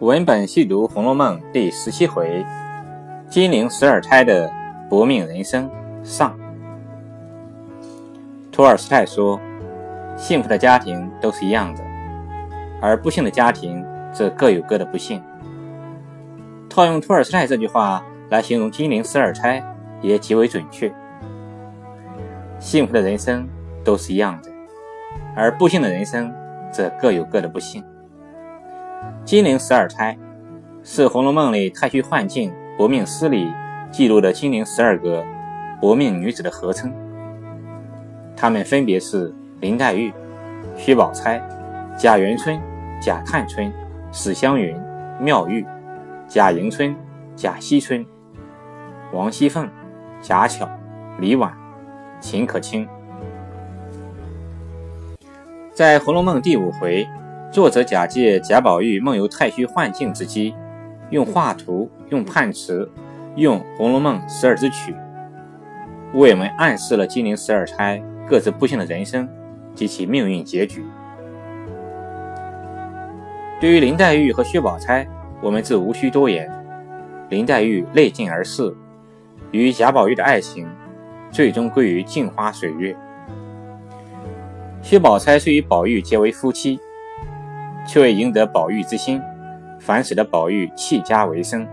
文本细读《红楼梦》第十七回：金陵十二钗的薄命人生上。托尔斯泰说：“幸福的家庭都是一样的，而不幸的家庭则各有各的不幸。”套用托尔斯泰这句话来形容金陵十二钗，也极为准确。幸福的人生都是一样的，而不幸的人生则各有各的不幸。金陵十二钗是《红楼梦》里太虚幻境薄命诗里记录的金陵十二个薄命女子的合称。她们分别是林黛玉、薛宝钗、贾元春、贾探春、史湘云、妙玉、贾迎春、贾惜春、王熙凤、贾巧、李婉、秦可卿。在《红楼梦》第五回。作者假借贾宝玉梦游太虚幻境之机，用画图、用判词、用《红楼梦》十二支曲，为我们暗示了金陵十二钗各自不幸的人生及其命运结局。对于林黛玉和薛宝钗，我们自无需多言。林黛玉泪尽而逝，与贾宝玉的爱情最终归于镜花水月。薛宝钗虽与宝玉结为夫妻。却为赢得宝玉之心，反使得宝玉弃家为生，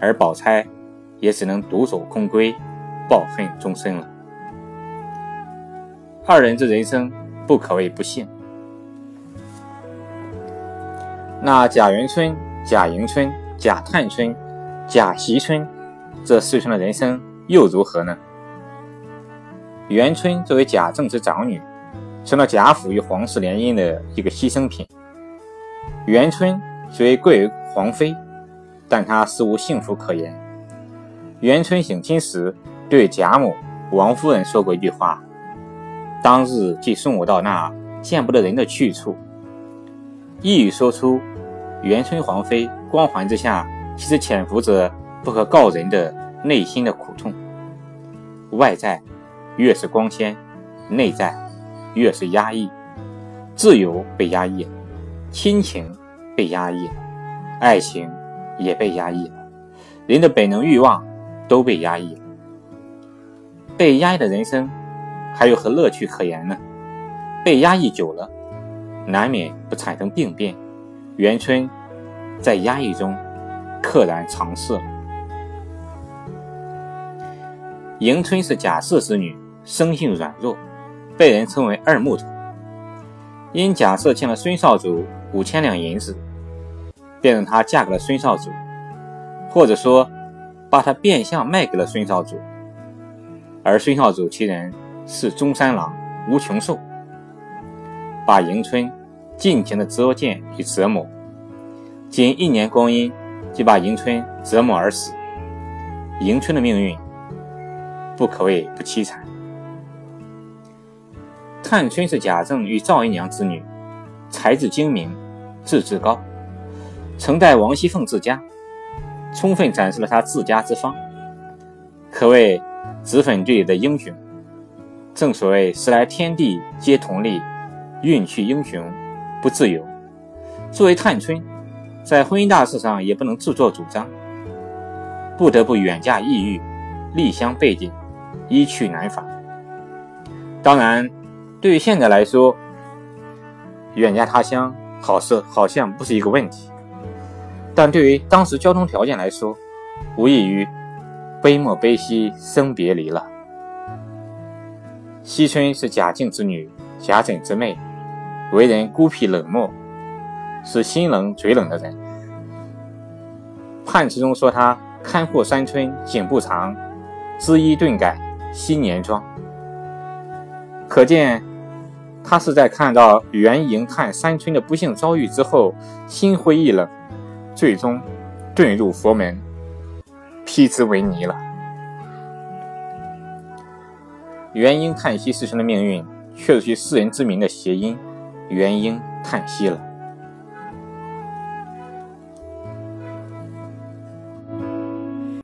而宝钗也只能独守空闺，抱恨终身了。二人之人生不可谓不幸。那贾元春、贾迎春、贾探春、贾惜春这四春的人生又如何呢？元春作为贾政之长女，成了贾府与皇室联姻的一个牺牲品。元春虽贵为皇妃，但她实无幸福可言。元春省亲时，对贾母、王夫人说过一句话：“当日即送我到那见不得人的去处。”一语说出，元春皇妃光环之下，其实潜伏着不可告人的内心的苦痛。外在越是光鲜，内在越是压抑，自由被压抑。亲情被压抑了，爱情也被压抑了，人的本能欲望都被压抑了。被压抑的人生还有何乐趣可言呢？被压抑久了，难免不产生病变。元春在压抑中溘然长逝了。迎春是贾氏之女，生性软弱，被人称为二木头。因贾赦欠了孙少主五千两银子，便让她嫁给了孙少主，或者说，把她变相卖给了孙少主。而孙少主其人是中山狼吴穷寿，把迎春尽情的作践与折磨，仅一年光阴就把迎春折磨而死。迎春的命运不可谓不凄惨。探春是贾政与赵姨娘之女，才智精明，志志高，曾代王熙凤治家，充分展示了她治家之方，可谓脂粉队里的英雄。正所谓时来天地皆同力，运去英雄不自由。作为探春，在婚姻大事上也不能自作主张，不得不远嫁异域，离乡背井，一去难返。当然。对于现在来说，远嫁他乡好似好像不是一个问题，但对于当时交通条件来说，无异于悲莫悲兮生别离了。惜春是贾静之女，贾珍之妹，为人孤僻冷漠，是心冷嘴冷的人。判词中说她看破三春景不长，知衣顿改新年妆，可见。他是在看到元婴探山村的不幸遭遇之后，心灰意冷，最终遁入佛门，披之为尼了。元婴叹息四春的命运，却是其世人之名的谐音，元婴叹息了。